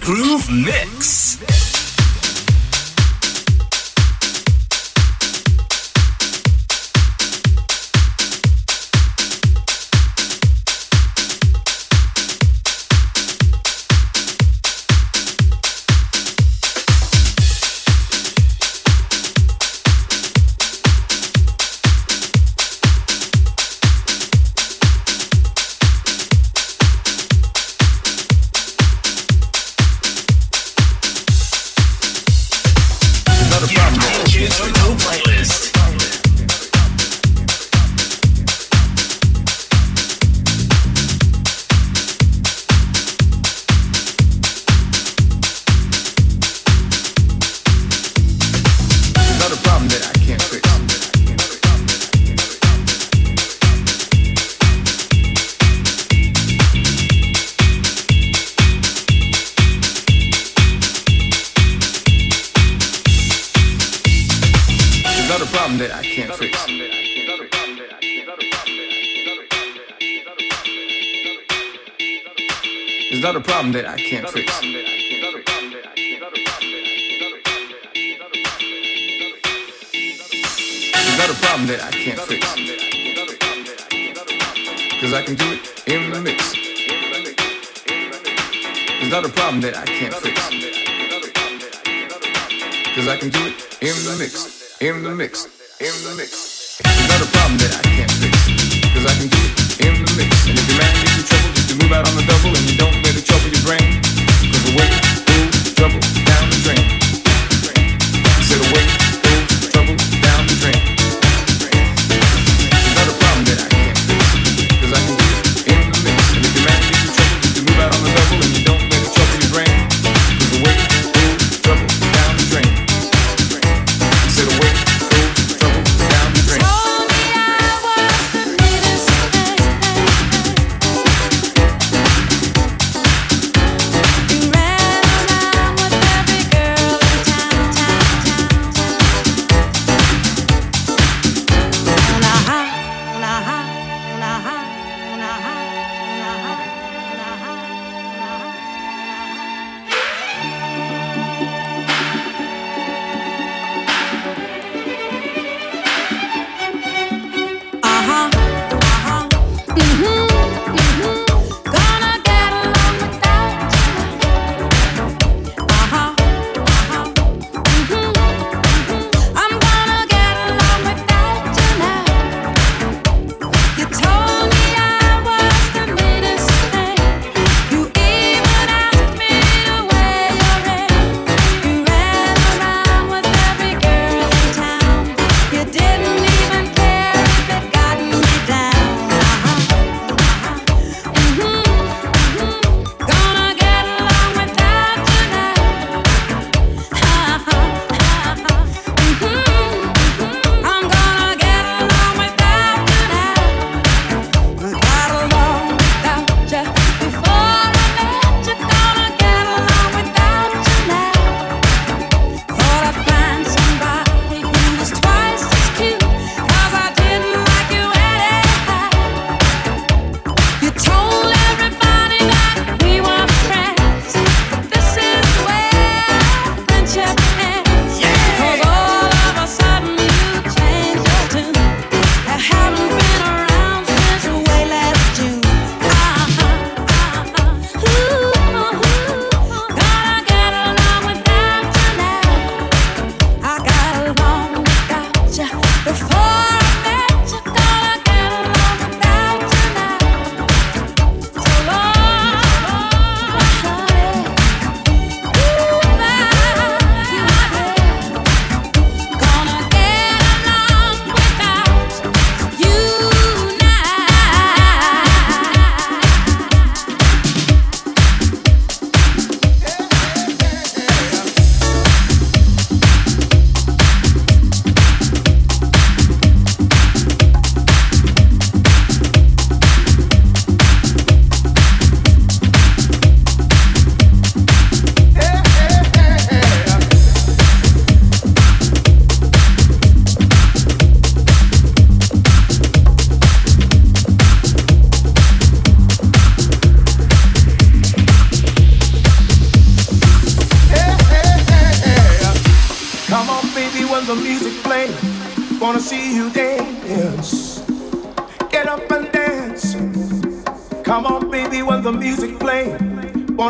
Groove Mix.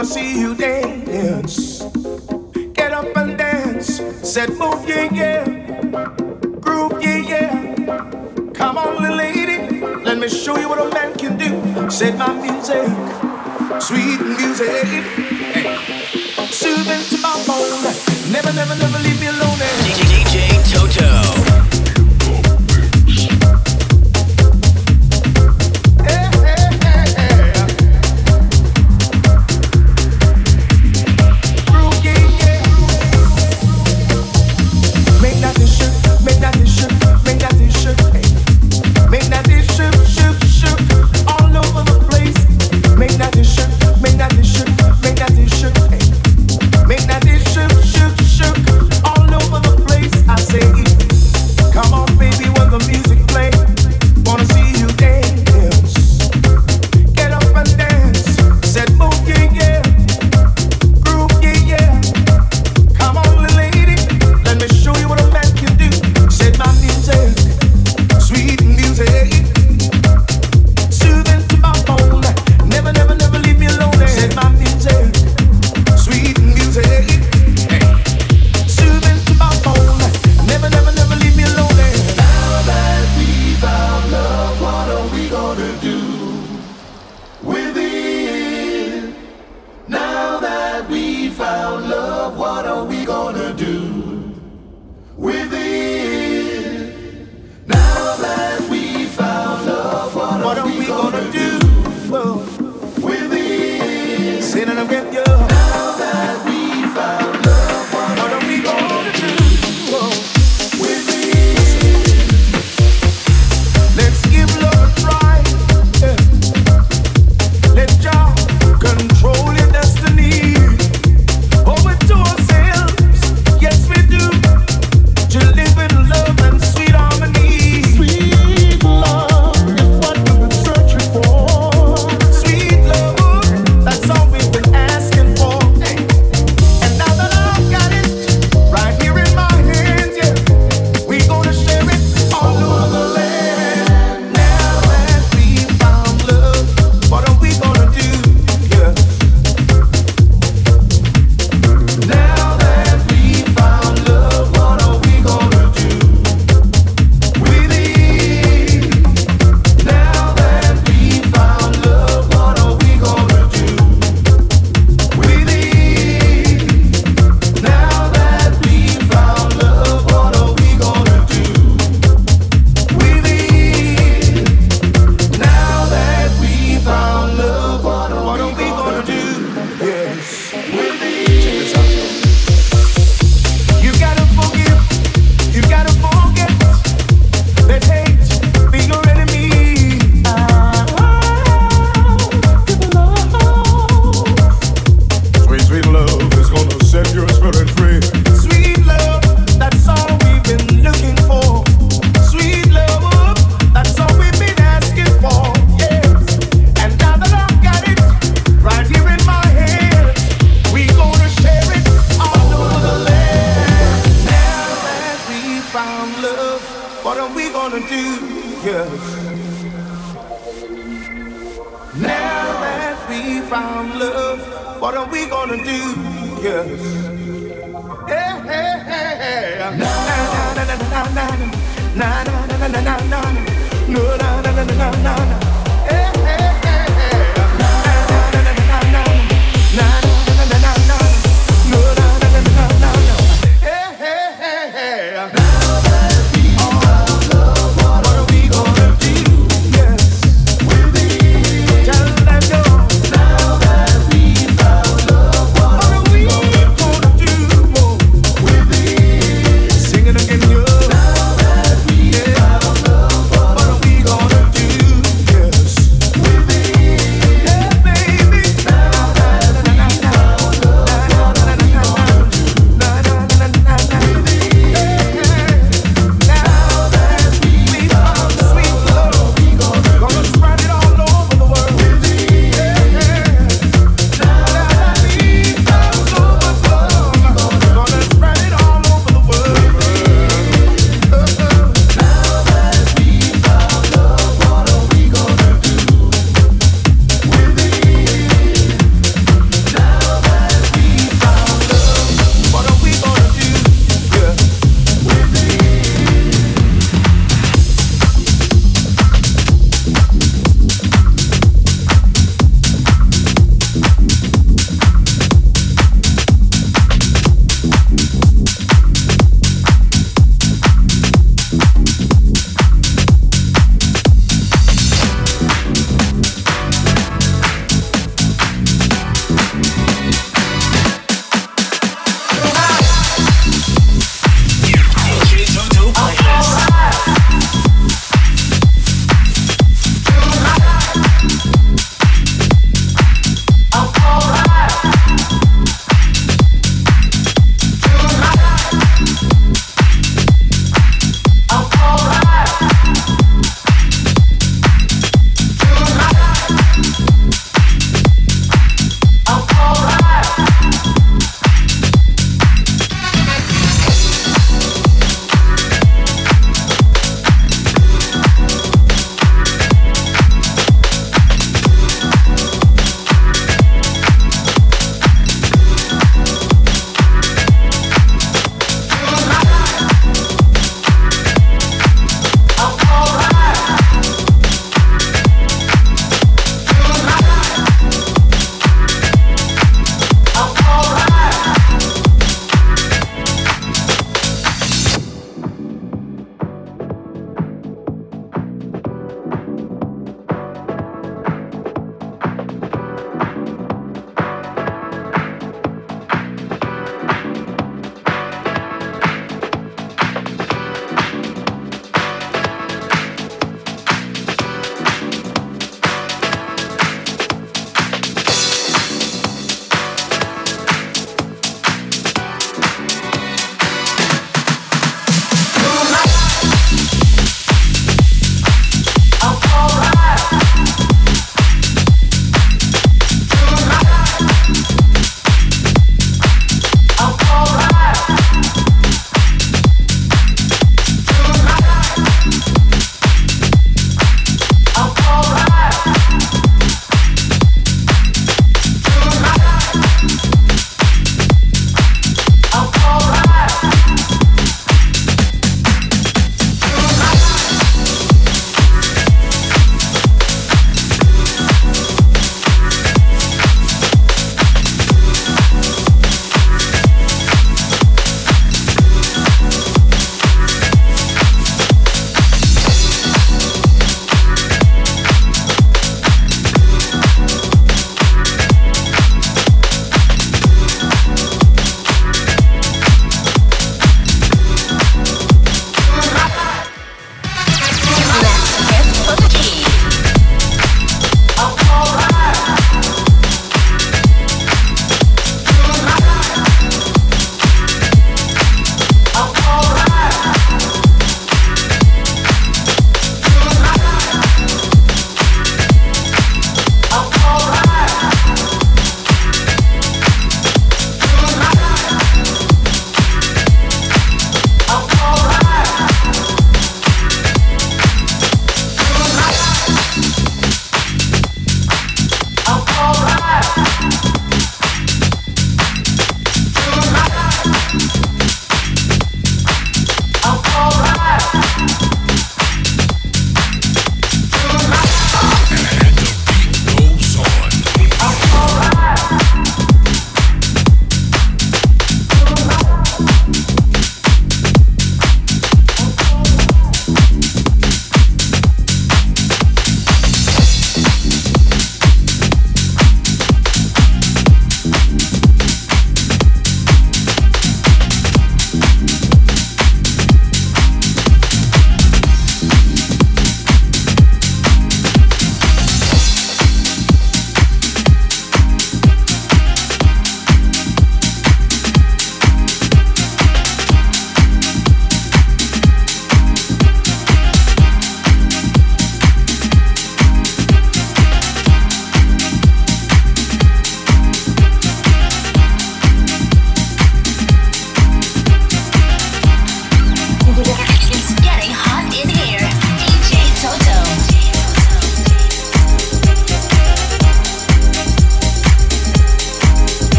Wanna see you dance. Get up and dance. Said move, yeah, yeah. Groove, yeah, yeah. Come on, little lady. Let me show you what a man can do. Said my music, sweet music. Hey. Soothing to my bone. Never, never, never leave me alone. DJ Toto.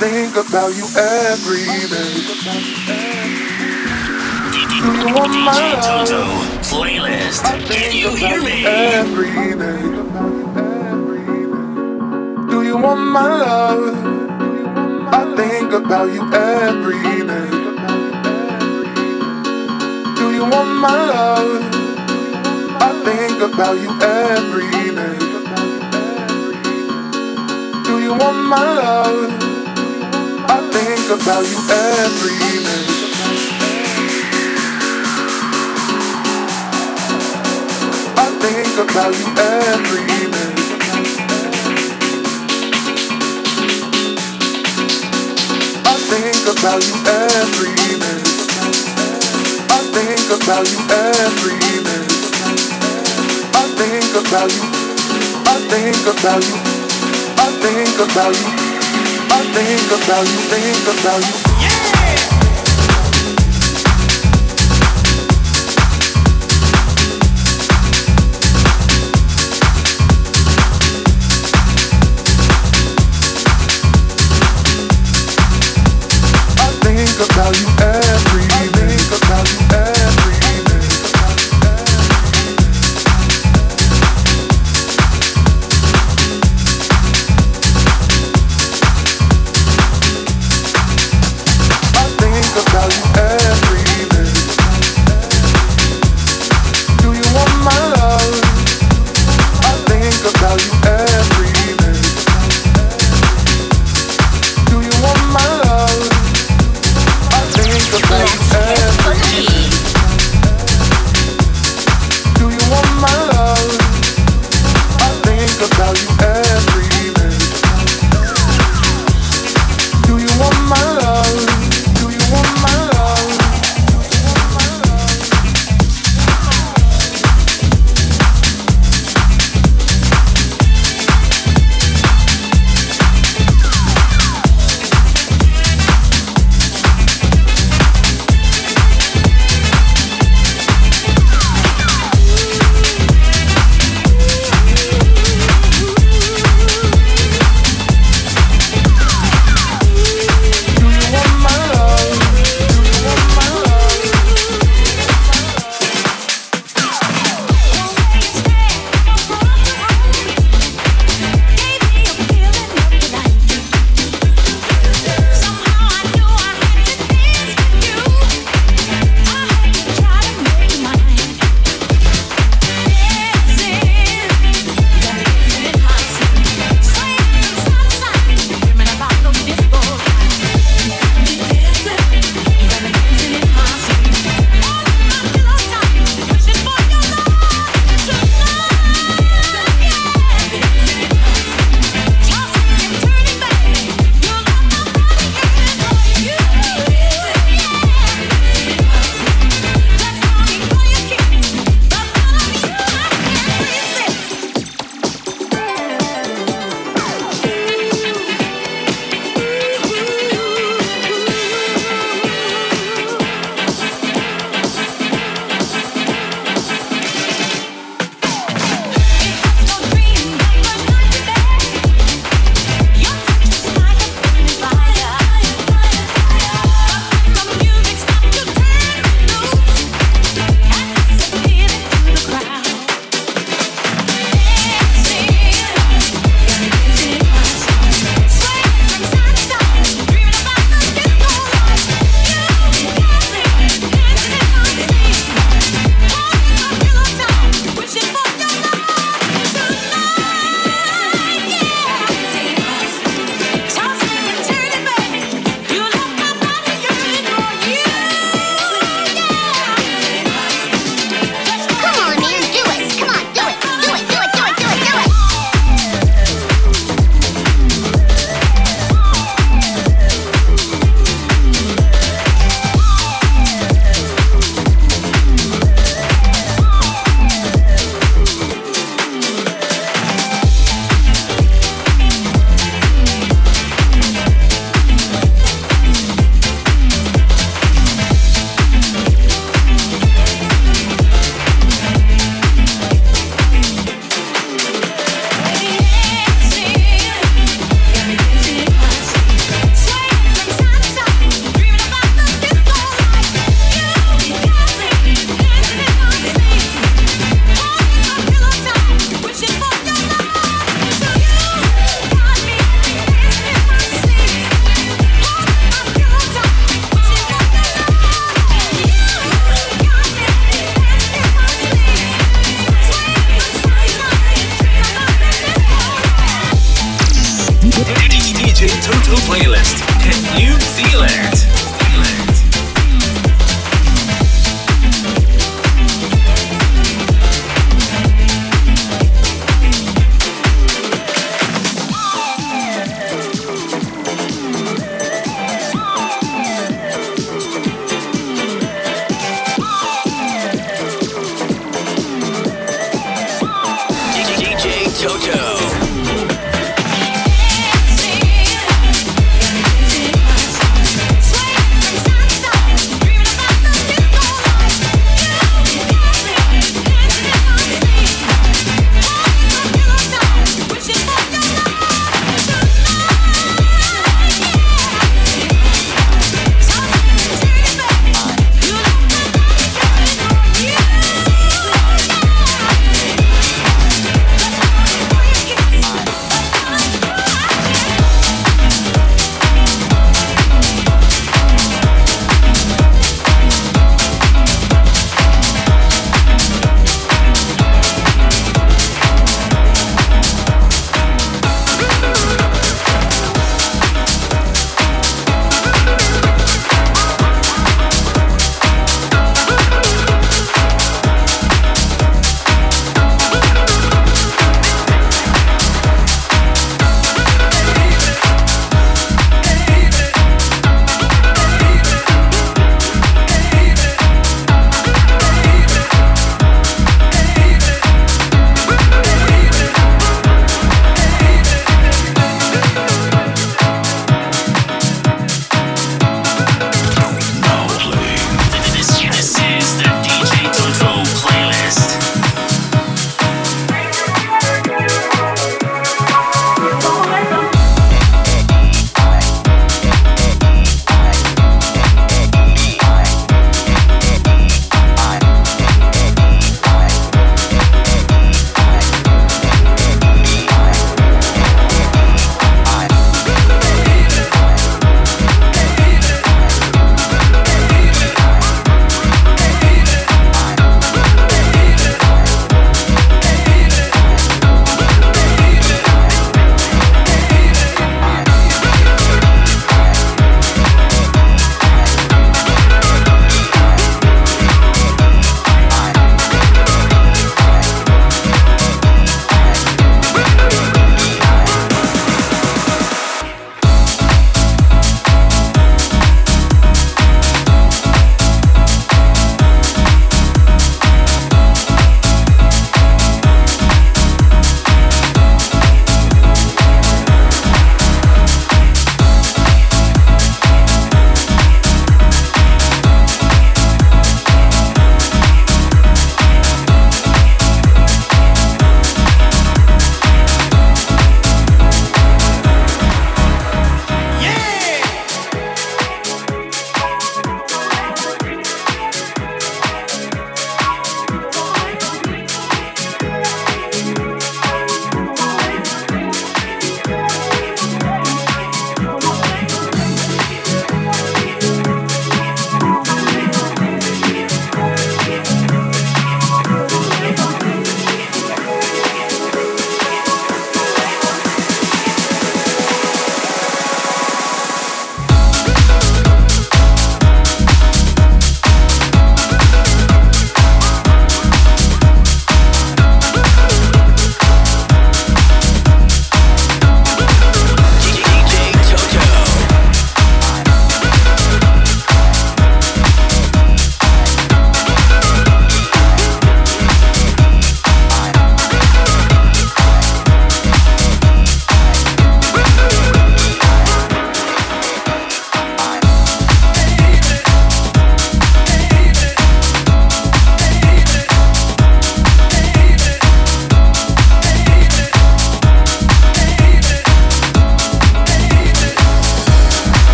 Think about you every day. Do you want my DJ love? Toto playlist. I Can think you about hear you me? every day. Do you want my love? I think about you every day. Do you want my love? I think about you every day. Do you want my love? I think about you every day. I think about you every day. I think about you every day. I think about you every day. I think about you. I think about you. I think about you. I think about you. Think about you. Yeah. I think about you every day. Think about you every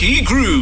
funky groove.